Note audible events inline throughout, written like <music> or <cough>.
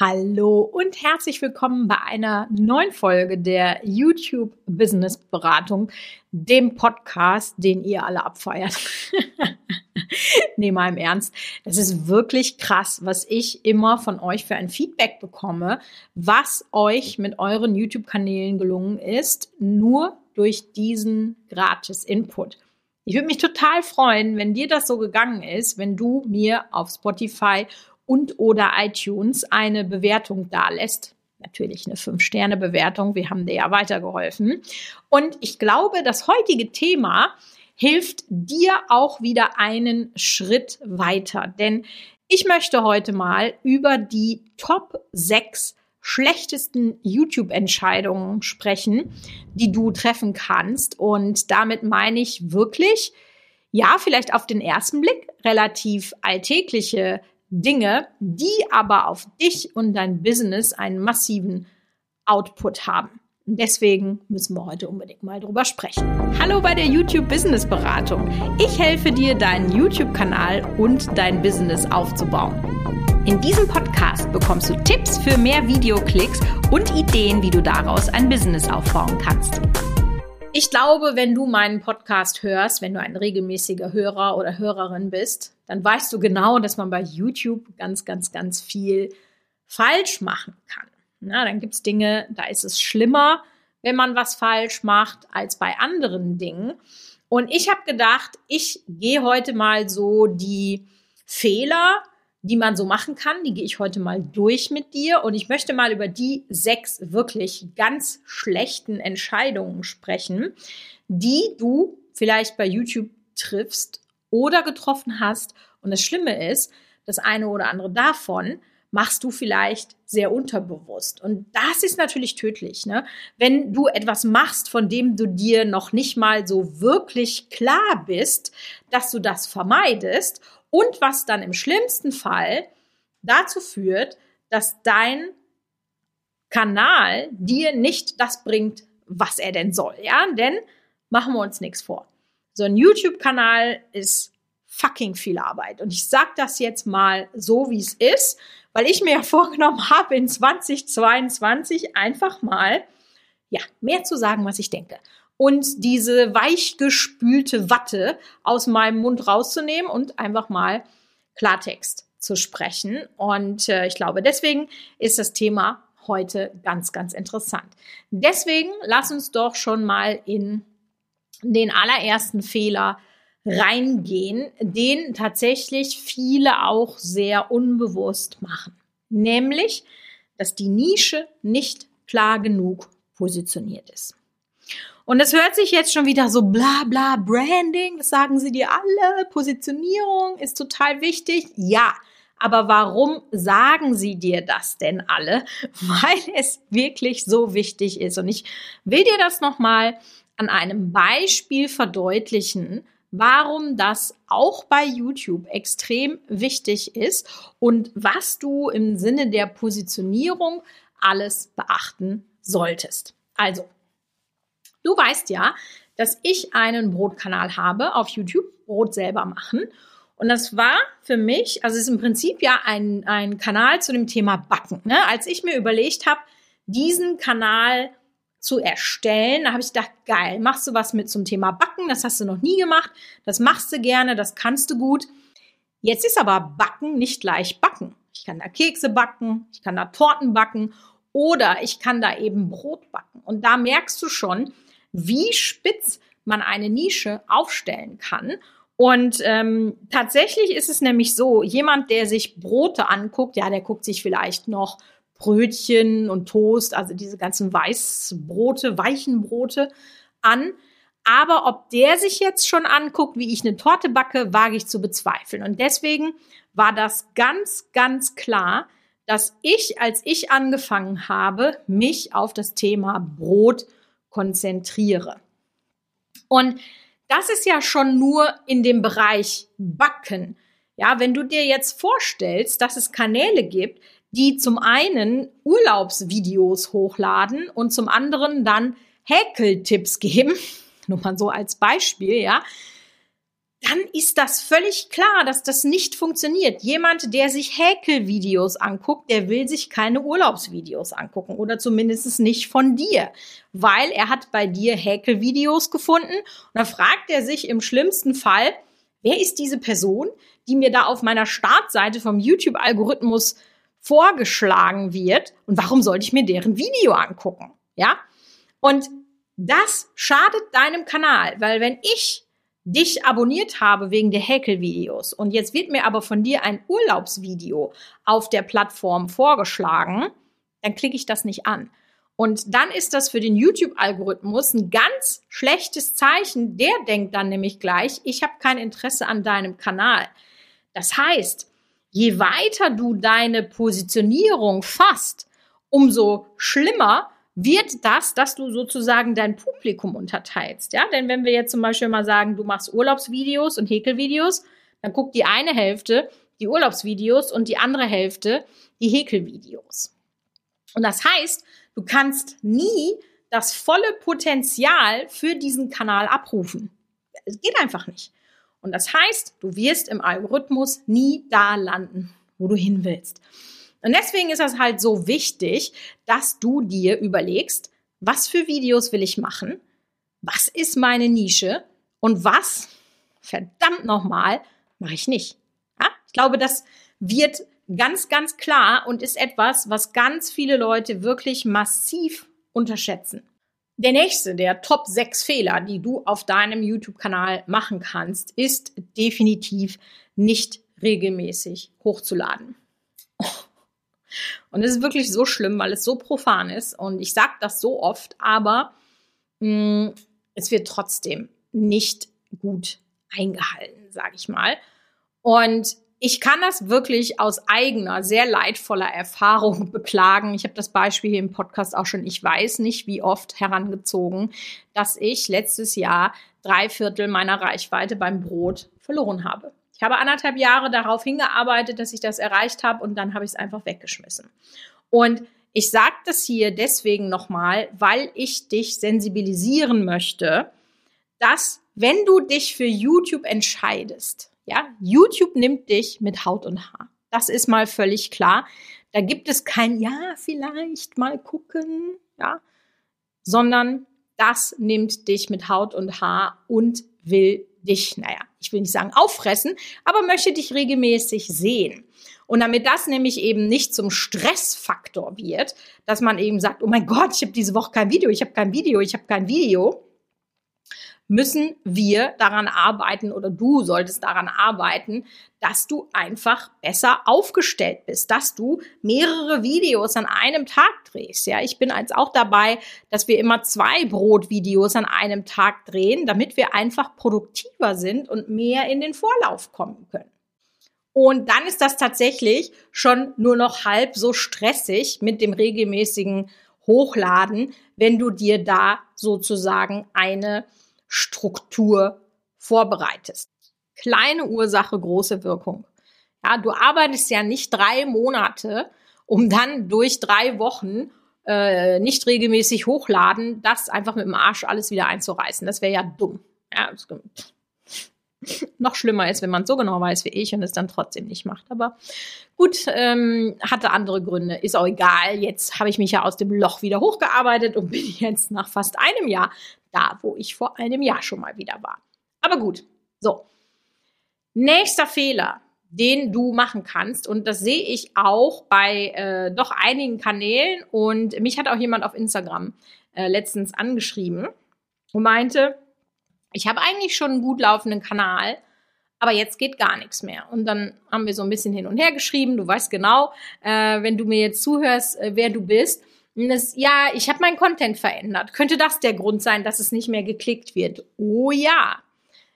Hallo und herzlich willkommen bei einer neuen Folge der YouTube Business Beratung, dem Podcast, den ihr alle abfeiert. <laughs> nee, mal im Ernst. Es ist wirklich krass, was ich immer von euch für ein Feedback bekomme, was euch mit euren YouTube-Kanälen gelungen ist, nur durch diesen gratis Input. Ich würde mich total freuen, wenn dir das so gegangen ist, wenn du mir auf Spotify und oder iTunes eine Bewertung dalässt. Natürlich eine 5-Sterne-Bewertung. Wir haben dir ja weitergeholfen. Und ich glaube, das heutige Thema hilft dir auch wieder einen Schritt weiter. Denn ich möchte heute mal über die Top 6 schlechtesten YouTube-Entscheidungen sprechen, die du treffen kannst. Und damit meine ich wirklich, ja, vielleicht auf den ersten Blick relativ alltägliche Dinge, die aber auf dich und dein Business einen massiven Output haben. Deswegen müssen wir heute unbedingt mal drüber sprechen. Hallo bei der YouTube Business Beratung. Ich helfe dir, deinen YouTube-Kanal und dein Business aufzubauen. In diesem Podcast bekommst du Tipps für mehr Videoklicks und Ideen, wie du daraus ein Business aufbauen kannst. Ich glaube, wenn du meinen Podcast hörst, wenn du ein regelmäßiger Hörer oder Hörerin bist, dann weißt du genau, dass man bei YouTube ganz, ganz, ganz viel falsch machen kann. Na, dann gibt es Dinge, da ist es schlimmer, wenn man was falsch macht, als bei anderen Dingen. Und ich habe gedacht, ich gehe heute mal so die Fehler die man so machen kann. Die gehe ich heute mal durch mit dir und ich möchte mal über die sechs wirklich ganz schlechten Entscheidungen sprechen, die du vielleicht bei YouTube triffst oder getroffen hast. Und das Schlimme ist, das eine oder andere davon machst du vielleicht sehr unterbewusst. Und das ist natürlich tödlich. Ne? Wenn du etwas machst, von dem du dir noch nicht mal so wirklich klar bist, dass du das vermeidest und was dann im schlimmsten Fall dazu führt, dass dein Kanal dir nicht das bringt, was er denn soll. Ja, denn machen wir uns nichts vor. So ein YouTube-Kanal ist fucking viel Arbeit. Und ich sage das jetzt mal so, wie es ist, weil ich mir ja <laughs> vorgenommen habe, in 2022 einfach mal, ja, mehr zu sagen, was ich denke und diese weichgespülte Watte aus meinem Mund rauszunehmen und einfach mal Klartext zu sprechen. Und äh, ich glaube, deswegen ist das Thema heute ganz, ganz interessant. Deswegen lass uns doch schon mal in den allerersten Fehler reingehen, den tatsächlich viele auch sehr unbewusst machen. Nämlich, dass die Nische nicht klar genug positioniert ist. Und es hört sich jetzt schon wieder so bla bla Branding, das sagen sie dir alle, Positionierung ist total wichtig. Ja, aber warum sagen sie dir das denn alle? <laughs> Weil es wirklich so wichtig ist. Und ich will dir das nochmal an einem Beispiel verdeutlichen, warum das auch bei YouTube extrem wichtig ist und was du im Sinne der Positionierung alles beachten solltest. Also, Du weißt ja, dass ich einen Brotkanal habe auf YouTube, Brot selber machen. Und das war für mich, also es ist im Prinzip ja ein, ein Kanal zu dem Thema Backen. Ne? Als ich mir überlegt habe, diesen Kanal zu erstellen, da habe ich gedacht, geil, machst du was mit zum Thema Backen, das hast du noch nie gemacht, das machst du gerne, das kannst du gut. Jetzt ist aber Backen nicht gleich Backen. Ich kann da Kekse backen, ich kann da Torten backen oder ich kann da eben Brot backen. Und da merkst du schon, wie spitz man eine Nische aufstellen kann. Und ähm, tatsächlich ist es nämlich so, jemand, der sich Brote anguckt, ja, der guckt sich vielleicht noch Brötchen und Toast, also diese ganzen Weißbrote, weichen Brote an. Aber ob der sich jetzt schon anguckt, wie ich eine Torte backe, wage ich zu bezweifeln. Und deswegen war das ganz, ganz klar, dass ich, als ich angefangen habe, mich auf das Thema Brot konzentriere. Und das ist ja schon nur in dem Bereich Backen. Ja, wenn du dir jetzt vorstellst, dass es Kanäle gibt, die zum einen Urlaubsvideos hochladen und zum anderen dann Häkeltipps geben, <laughs> nur mal so als Beispiel, ja, dann ist das völlig klar, dass das nicht funktioniert. Jemand, der sich Häkelvideos anguckt, der will sich keine Urlaubsvideos angucken oder zumindest nicht von dir, weil er hat bei dir Häkelvideos gefunden und dann fragt er sich im schlimmsten Fall, wer ist diese Person, die mir da auf meiner Startseite vom YouTube-Algorithmus vorgeschlagen wird und warum sollte ich mir deren Video angucken? Ja? Und das schadet deinem Kanal, weil wenn ich dich abonniert habe wegen der Häkelvideos und jetzt wird mir aber von dir ein Urlaubsvideo auf der Plattform vorgeschlagen, dann klicke ich das nicht an. Und dann ist das für den YouTube-Algorithmus ein ganz schlechtes Zeichen. Der denkt dann nämlich gleich, ich habe kein Interesse an deinem Kanal. Das heißt, je weiter du deine Positionierung fasst, umso schlimmer wird das, dass du sozusagen dein Publikum unterteilst. Ja, denn wenn wir jetzt zum Beispiel mal sagen, du machst Urlaubsvideos und Häkelvideos, dann guckt die eine Hälfte die Urlaubsvideos und die andere Hälfte die Häkelvideos. Und das heißt, du kannst nie das volle Potenzial für diesen Kanal abrufen. Es geht einfach nicht. Und das heißt, du wirst im Algorithmus nie da landen, wo du hin willst. Und deswegen ist das halt so wichtig, dass du dir überlegst, was für Videos will ich machen? Was ist meine Nische? Und was, verdammt nochmal, mache ich nicht? Ja? Ich glaube, das wird ganz, ganz klar und ist etwas, was ganz viele Leute wirklich massiv unterschätzen. Der nächste, der Top 6 Fehler, die du auf deinem YouTube-Kanal machen kannst, ist definitiv nicht regelmäßig hochzuladen. Und es ist wirklich so schlimm, weil es so profan ist. Und ich sage das so oft, aber mh, mm, es wird trotzdem nicht gut eingehalten, sage ich mal. Und ich kann das wirklich aus eigener, sehr leidvoller Erfahrung <laughs> beklagen. Ich habe das Beispiel hier im Podcast auch schon, ich weiß nicht wie oft herangezogen, dass ich letztes Jahr drei Viertel meiner Reichweite beim Brot verloren habe. Ich habe anderthalb Jahre darauf hingearbeitet, dass ich das erreicht habe und dann habe ich es einfach weggeschmissen. Und ich sage das hier deswegen nochmal, weil ich dich sensibilisieren möchte, dass wenn du dich für YouTube entscheidest, ja, YouTube nimmt dich mit Haut und Haar. Das ist mal völlig klar. Da gibt es kein Ja, vielleicht mal gucken, ja, sondern das nimmt dich mit Haut und Haar und will dich, naja, ich will nicht sagen auffressen, aber möchte dich regelmäßig sehen. Und damit das nämlich eben nicht zum Stressfaktor wird, dass man eben sagt, oh mein Gott, ich habe diese Woche kein Video, ich habe kein Video, ich habe kein Video, müssen wir daran arbeiten oder du solltest daran arbeiten, dass du einfach besser aufgestellt bist, dass du mehrere Videos an einem Tag drehst. Ja, ich bin als auch dabei, dass wir immer zwei Brotvideos an einem Tag drehen, damit wir einfach produktiver sind und mehr in den Vorlauf kommen können. Und dann ist das tatsächlich schon nur noch halb so stressig mit dem regelmäßigen Hochladen, wenn du dir da sozusagen eine Struktur vorbereitest. Kleine Ursache, große Wirkung. Ja, du arbeitest ja nicht drei Monate, um dann durch drei Wochen äh, nicht regelmäßig hochladen, das einfach mit dem Arsch alles wieder einzureißen. Das wäre ja dumm. Ja, noch schlimmer ist, wenn man so genau weiß wie ich und es dann trotzdem nicht macht. Aber gut, ähm, hatte andere Gründe. Ist auch egal. Jetzt habe ich mich ja aus dem Loch wieder hochgearbeitet und <laughs> bin jetzt nach fast einem Jahr da, wo ich vor einem Jahr schon mal wieder war. Aber gut, so. Nächster Fehler, den du machen kannst, und das sehe ich auch bei äh, doch einigen Kanälen, und mich hat auch jemand auf Instagram äh, letztens angeschrieben und meinte, ich habe eigentlich schon einen gut laufenden Kanal, aber jetzt geht gar nichts mehr. Und dann haben wir so ein bisschen hin und her geschrieben. Du weißt genau, äh, wenn du mir jetzt zuhörst, äh, wer du bist. Das, ja, ich habe meinen Content verändert. Könnte das der Grund sein, dass es nicht mehr geklickt wird? Oh ja.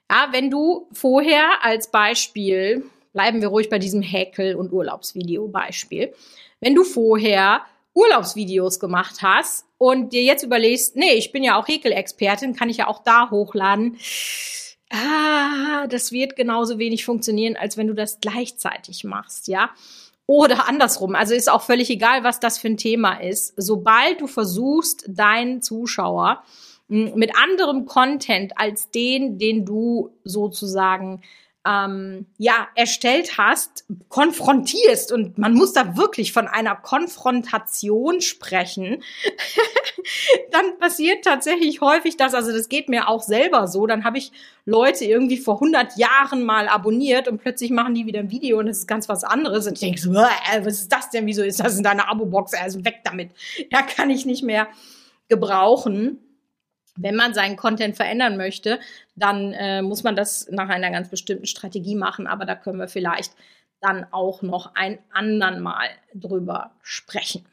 Ja, wenn du vorher als Beispiel, bleiben wir ruhig bei diesem Häkel- und Urlaubsvideo-Beispiel, wenn du vorher Urlaubsvideos gemacht hast und dir jetzt überlegst, nee, ich bin ja auch Häkelexpertin, kann ich ja auch da hochladen. Ah, das wird genauso wenig funktionieren, als wenn du das gleichzeitig machst, ja. Oder andersrum. Also ist auch völlig egal, was das für ein Thema ist. Sobald du versuchst, deinen Zuschauer mit anderem Content als den, den du sozusagen ähm, ja erstellt hast, konfrontierst und man muss da wirklich von einer Konfrontation sprechen, <laughs> dann passiert tatsächlich häufig das. Also das geht mir auch selber so. Dann habe ich Leute irgendwie vor 100 Jahren mal abonniert und plötzlich machen die wieder ein Video und es ist ganz was anderes und ich denke so, äh, was ist das denn? Wieso ist das in deiner Abo-Box? Also weg damit. Ja, kann ich nicht mehr gebrauchen. Wenn man seinen Content verändern möchte, dann äh, muss man das nach einer ganz bestimmten Strategie machen, aber da können wir vielleicht dann auch noch ein andern Mal drüber sprechen.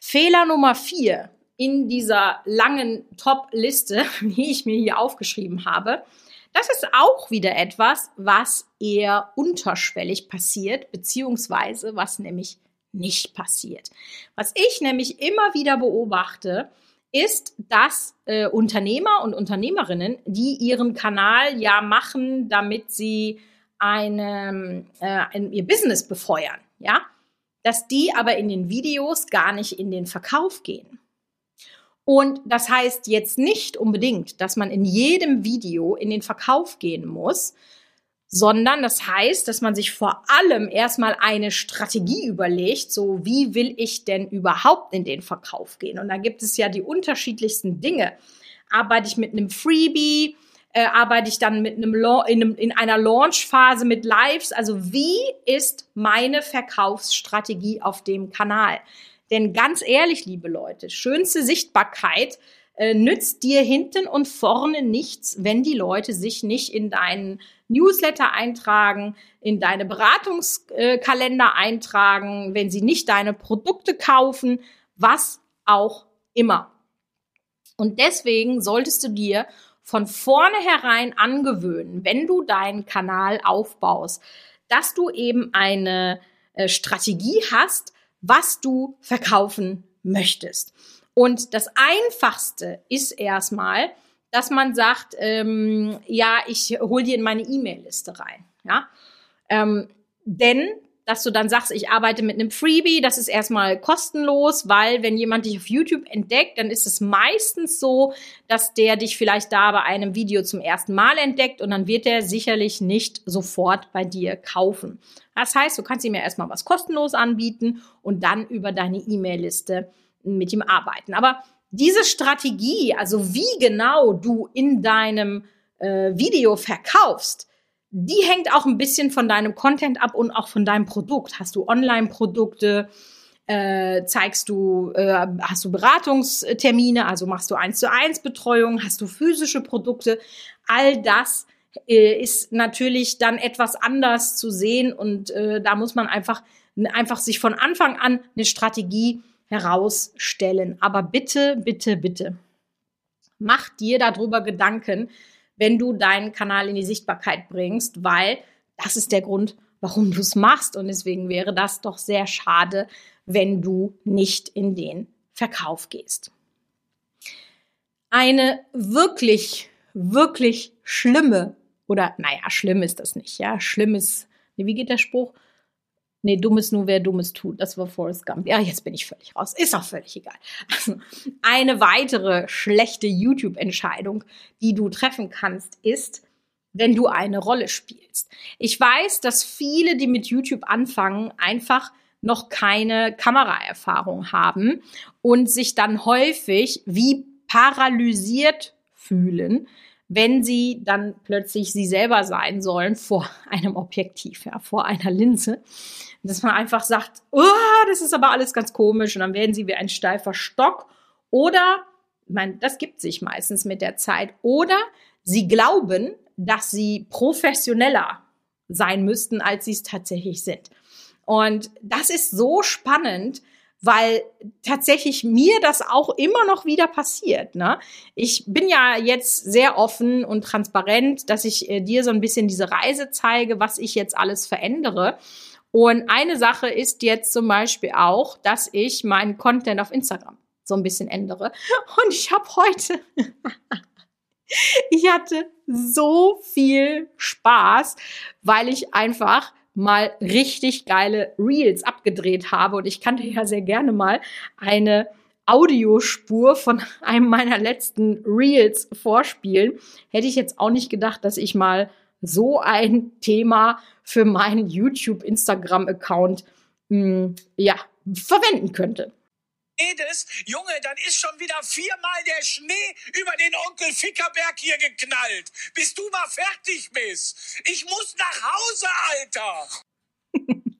Fehler Nummer vier in dieser langen Top-Liste, <laughs> die ich mir hier aufgeschrieben habe, das ist auch wieder etwas, was eher unterschwellig passiert, beziehungsweise was nämlich nicht passiert. Was ich nämlich immer wieder beobachte, ist, dass äh, Unternehmer und Unternehmerinnen, die ihren Kanal ja machen, damit sie eine, äh, ein, ihr Business befeuern, ja, dass die aber in den Videos gar nicht in den Verkauf gehen. Und das heißt jetzt nicht unbedingt, dass man in jedem Video in den Verkauf gehen muss, sondern das heißt, dass man sich vor allem erstmal eine Strategie überlegt, so wie will ich denn überhaupt in den Verkauf gehen? Und da gibt es ja die unterschiedlichsten Dinge. Arbeite ich mit einem Freebie? Äh, arbeite ich dann mit einem, in, einem in einer Launchphase mit Lives? Also wie ist meine Verkaufsstrategie auf dem Kanal? Denn ganz ehrlich, liebe Leute, schönste Sichtbarkeit äh, nützt dir hinten und vorne nichts, wenn die Leute sich nicht in deinen Newsletter eintragen, in deine Beratungskalender eintragen, wenn sie nicht deine Produkte kaufen, was auch immer. Und deswegen solltest du dir von vornherein angewöhnen, wenn du deinen Kanal aufbaust, dass du eben eine äh, Strategie hast, was du verkaufen möchtest. Und das Einfachste ist erstmal, dass man sagt, ähm, ja, ich hole dir in meine E-Mail-Liste rein. Ja? Ähm, denn dass du dann sagst, ich arbeite mit einem Freebie, das ist erstmal kostenlos, weil wenn jemand dich auf YouTube entdeckt, dann ist es meistens so, dass der dich vielleicht da bei einem Video zum ersten Mal entdeckt und dann wird er sicherlich nicht sofort bei dir kaufen. Das heißt, du kannst ihm ja erstmal was kostenlos anbieten und dann über deine E-Mail-Liste mit ihm arbeiten. Aber diese Strategie, also wie genau du in deinem äh, Video verkaufst, die hängt auch ein bisschen von deinem Content ab und auch von deinem Produkt. Hast du Online-Produkte? Äh, zeigst du, äh, hast du Beratungstermine, also machst du eins zu eins Betreuung, hast du physische Produkte, all das äh, ist natürlich dann etwas anders zu sehen und äh, da muss man einfach einfach sich von Anfang an eine Strategie herausstellen. Aber bitte, bitte, bitte, mach dir darüber Gedanken, wenn du deinen Kanal in die Sichtbarkeit bringst, weil das ist der Grund, warum du es machst. Und deswegen wäre das doch sehr schade, wenn du nicht in den Verkauf gehst. Eine wirklich, wirklich schlimme, oder naja, schlimm ist das nicht, ja, schlimm ist, wie geht der Spruch? Nee, dummes nur, wer dummes tut. Das war Forrest Gump. Ja, jetzt bin ich völlig raus. Ist auch völlig egal. Also, eine weitere schlechte YouTube-Entscheidung, die du treffen kannst, ist, wenn du eine Rolle spielst. Ich weiß, dass viele, die mit YouTube anfangen, einfach noch keine Kameraerfahrung haben und sich dann häufig wie paralysiert fühlen, wenn sie dann plötzlich sie selber sein sollen vor <laughs> einem Objektiv, ja, vor einer Linse dass man einfach sagt, oh, das ist aber alles ganz komisch und dann werden sie wie ein steifer Stock. Oder, ich meine, das gibt sich meistens mit der Zeit. Oder sie glauben, dass sie professioneller sein müssten, als sie es tatsächlich sind. Und das ist so spannend, weil tatsächlich mir das auch immer noch wieder passiert. Ne? Ich bin ja jetzt sehr offen und transparent, dass ich äh, dir so ein bisschen diese Reise zeige, was ich jetzt alles verändere. Und eine Sache ist jetzt zum Beispiel auch, dass ich meinen Content auf Instagram so ein bisschen ändere. <laughs> Und ich habe heute, <laughs> ich hatte so viel Spaß, weil ich einfach mal richtig geile Reels abgedreht habe. Und ich kann dir ja sehr gerne mal eine Audiospur von <laughs> einem meiner letzten Reels vorspielen. Hätte ich jetzt auch nicht gedacht, dass ich mal so ein Thema für meinen YouTube Instagram Account hm, ja verwenden könnte redest, Junge, dann ist schon wieder viermal der Schnee über den Onkel Fickerberg hier geknallt, bis du mal fertig bist. Ich muss nach Hause, Alter. <laughs>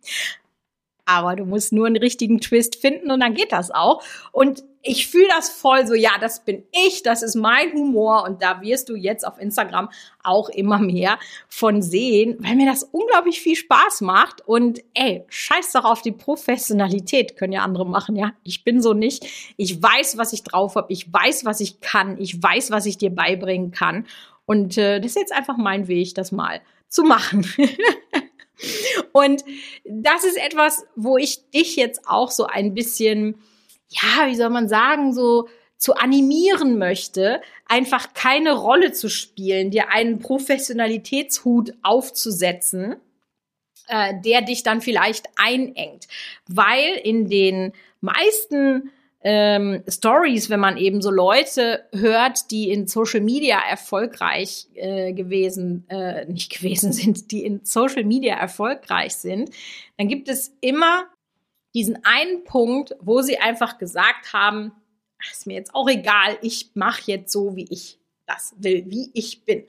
Aber du musst nur einen richtigen Twist finden und dann geht das auch. Und ich fühle das voll so, ja, das bin ich, das ist mein Humor und da wirst du jetzt auf Instagram auch immer mehr von sehen, weil mir das unglaublich viel Spaß macht und ey, scheiß doch auf die Professionalität, können ja andere machen, ja. Ich bin so nicht. Ich weiß, was ich drauf habe, ich weiß, was ich kann, ich weiß, was ich dir beibringen kann und äh, das ist jetzt einfach mein Weg, das mal zu machen. <laughs> und das ist etwas, wo ich dich jetzt auch so ein bisschen ja, wie soll man sagen, so zu animieren möchte, einfach keine Rolle zu spielen, dir einen Professionalitätshut aufzusetzen, äh, der dich dann vielleicht einengt. Weil in den meisten ähm, Stories, wenn man eben so Leute hört, die in Social Media erfolgreich äh, gewesen, äh, nicht gewesen <laughs> sind, die in Social Media erfolgreich sind, dann gibt es immer diesen einen Punkt, wo sie einfach gesagt haben, ist mir jetzt auch egal, ich mache jetzt so, wie ich das will, wie ich bin.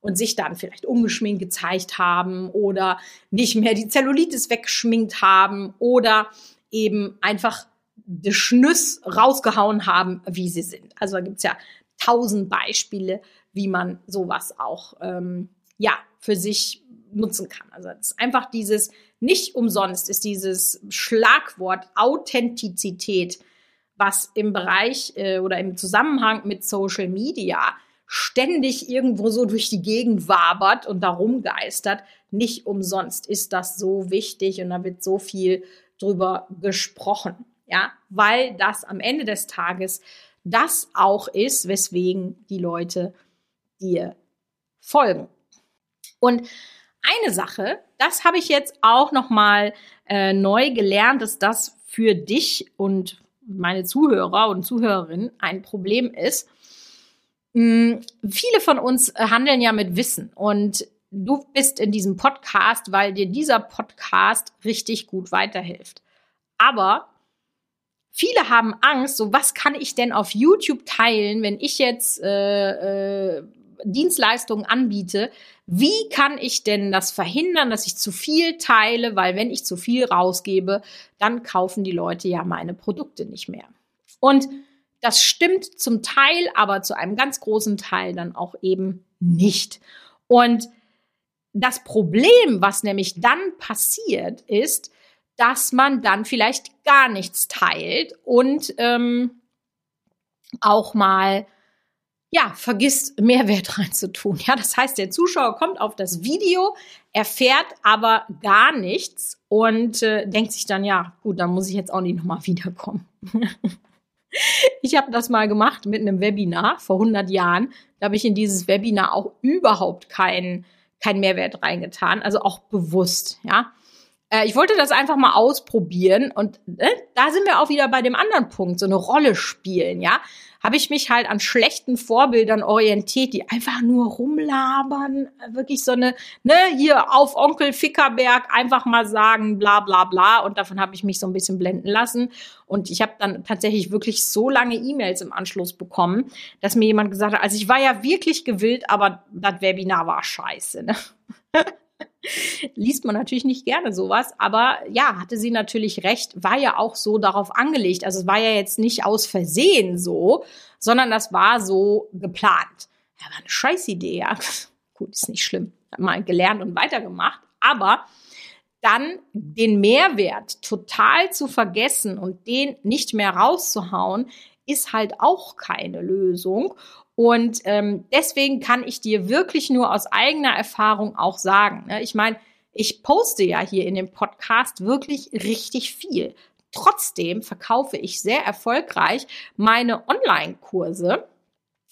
Und sich dann vielleicht ungeschminkt gezeigt haben oder nicht mehr die Zellulitis weggeschminkt haben oder eben einfach de Schnüss rausgehauen haben, wie sie sind. Also da gibt's ja tausend Beispiele, wie man sowas auch ähm, ja für sich nutzen kann. Also es ist einfach dieses, nicht umsonst ist dieses Schlagwort Authentizität, was im Bereich äh, oder im Zusammenhang mit Social Media ständig irgendwo so durch die Gegend wabert und darum geistert. Nicht umsonst ist das so wichtig und da wird so viel drüber gesprochen. Ja, weil das am Ende des Tages das auch ist, weswegen die Leute dir folgen. Und eine Sache, das habe ich jetzt auch noch mal äh, neu gelernt, dass das für dich und meine Zuhörer und Zuhörerinnen ein Problem ist. Hm, viele von uns handeln ja mit Wissen und du bist in diesem Podcast, weil dir dieser Podcast richtig gut weiterhilft. Aber viele haben Angst, so was kann ich denn auf YouTube teilen, wenn ich jetzt äh, äh, Dienstleistungen anbiete, wie kann ich denn das verhindern, dass ich zu viel teile, weil wenn ich zu viel rausgebe, dann kaufen die Leute ja meine Produkte nicht mehr. Und das stimmt zum Teil, aber zu einem ganz großen Teil dann auch eben nicht. Und das Problem, was nämlich dann passiert, ist, dass man dann vielleicht gar nichts teilt und ähm, auch mal ja, vergisst Mehrwert <laughs> reinzutun. Ja, das heißt, der Zuschauer kommt auf das Video, erfährt aber gar nichts und äh, denkt sich dann, ja, gut, dann muss ich jetzt auch nicht nochmal wiederkommen. <laughs> ich habe das mal gemacht mit einem Webinar vor 100 Jahren. Da habe ich in dieses Webinar auch überhaupt keinen kein Mehrwert reingetan, also auch bewusst, ja. Äh, ich wollte das einfach mal ausprobieren und äh, da sind wir auch wieder bei dem anderen Punkt, so eine Rolle spielen, ja. Habe ich mich halt an schlechten Vorbildern orientiert, die einfach nur rumlabern, wirklich so eine, ne, hier auf Onkel Fickerberg einfach mal sagen, bla bla bla. Und davon habe ich mich so ein bisschen blenden lassen. Und ich habe dann tatsächlich wirklich so lange E-Mails im Anschluss bekommen, dass mir jemand gesagt hat, also ich war ja wirklich gewillt, aber das Webinar war scheiße. Ne? <laughs> Liest man natürlich nicht gerne sowas, aber ja, hatte sie natürlich recht, war ja auch so darauf angelegt. Also es war ja jetzt nicht aus Versehen so, sondern das war so geplant. Ja, war eine scheiß Idee, ja. <laughs> Gut, ist nicht schlimm. Mal gelernt und weitergemacht, aber dann den Mehrwert total zu vergessen und den nicht mehr rauszuhauen, ist halt auch keine Lösung. Und ähm, deswegen kann ich dir wirklich nur aus eigener Erfahrung auch sagen. Ne? Ich meine, ich poste ja hier in dem Podcast wirklich richtig viel. Trotzdem verkaufe ich sehr erfolgreich meine Online-Kurse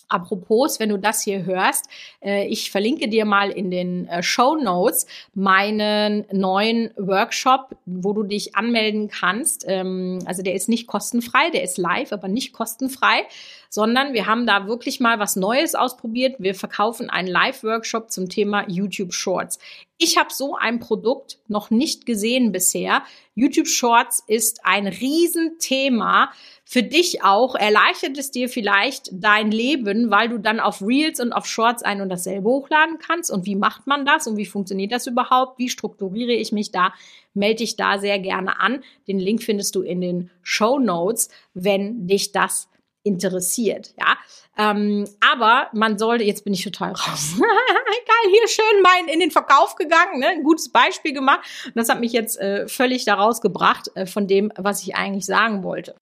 Apropos, wenn du das hier hörst, äh, ich verlinke dir mal in den äh, Show Notes meinen neuen Workshop, wo du dich anmelden kannst. Ähm, also der ist nicht kostenfrei, der ist live, aber nicht kostenfrei, sondern wir haben da wirklich mal was Neues ausprobiert. Wir verkaufen einen Live-Workshop zum Thema YouTube Shorts. Ich habe so ein Produkt noch nicht gesehen bisher. YouTube Shorts ist ein Riesenthema für dich auch. Erleichtert es dir vielleicht dein Leben, weil du dann auf Reels und auf Shorts ein und dasselbe hochladen kannst. Und wie macht man das und wie funktioniert das überhaupt? Wie strukturiere ich mich da? Melde dich da sehr gerne an. Den Link findest du in den Show Notes, wenn dich das interessiert, ja. Ähm, aber man sollte, jetzt bin ich total raus. <laughs> Geil, hier schön mein in den Verkauf gegangen, ne? ein gutes Beispiel gemacht. Und das hat mich jetzt äh, völlig da rausgebracht äh, von dem, was ich eigentlich sagen wollte.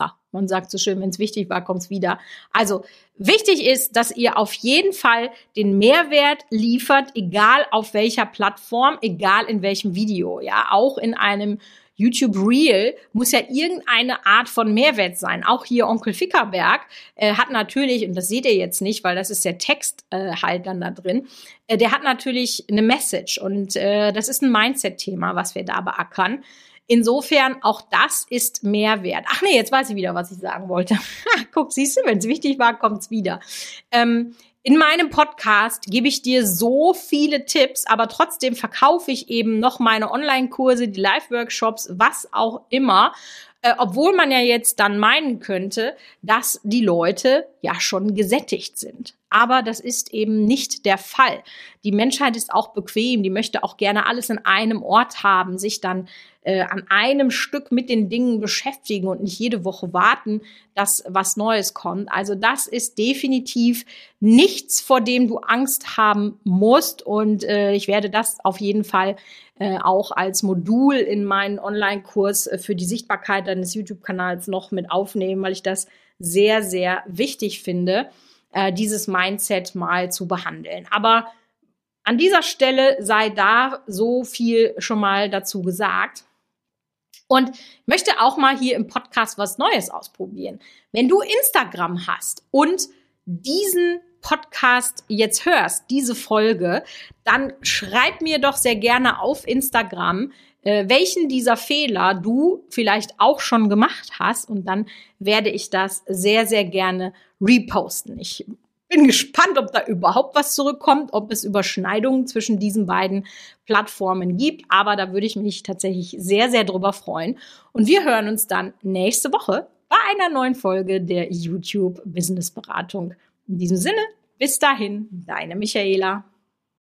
Ja, man sagt so schön, wenn es wichtig war, kommt es wieder. Also wichtig ist, dass ihr auf jeden Fall den Mehrwert liefert, egal auf welcher Plattform, egal in welchem Video. Ja, auch in einem YouTube Real muss ja irgendeine Art von Mehrwert sein. Auch hier Onkel Fickerberg äh, hat natürlich, und das seht ihr jetzt nicht, weil das ist der Text äh, halt dann da drin, äh, der hat natürlich eine Message und äh, das ist ein Mindset-Thema, was wir da beackern. Insofern auch das ist Mehrwert. Ach nee, jetzt weiß ich wieder, was ich sagen wollte. <laughs> Guck, siehst du, wenn es wichtig war, kommt's wieder. Ähm, in meinem Podcast gebe ich dir so viele Tipps, aber trotzdem verkaufe ich eben noch meine Online-Kurse, die Live-Workshops, was auch immer. Äh, obwohl man ja jetzt dann meinen könnte, dass die Leute ja schon gesättigt sind. Aber das ist eben nicht der Fall. Die Menschheit ist auch bequem, die möchte auch gerne alles in einem Ort haben, sich dann äh, an einem Stück mit den Dingen beschäftigen und nicht jede Woche warten, dass was Neues kommt. Also das ist definitiv nichts, vor dem du Angst haben musst. Und äh, ich werde das auf jeden Fall äh, auch als Modul in meinen Online-Kurs für die Sichtbarkeit deines YouTube-Kanals noch mit aufnehmen, weil ich das sehr, sehr wichtig finde, äh, dieses Mindset mal zu behandeln. Aber an dieser Stelle sei da so viel schon mal dazu gesagt. Und möchte auch mal hier im Podcast was Neues ausprobieren. Wenn du Instagram hast und diesen Podcast jetzt hörst, diese Folge, dann schreib mir doch sehr gerne auf Instagram, äh, welchen dieser Fehler du vielleicht auch schon gemacht hast. Und dann werde ich das sehr, sehr gerne reposten. Ich bin gespannt, ob da überhaupt was zurückkommt, ob es Überschneidungen zwischen diesen beiden Plattformen gibt. Aber da würde ich mich tatsächlich sehr, sehr drüber freuen. Und wir hören uns dann nächste Woche bei einer neuen Folge der YouTube Business Beratung. In diesem Sinne, bis dahin, deine Michaela.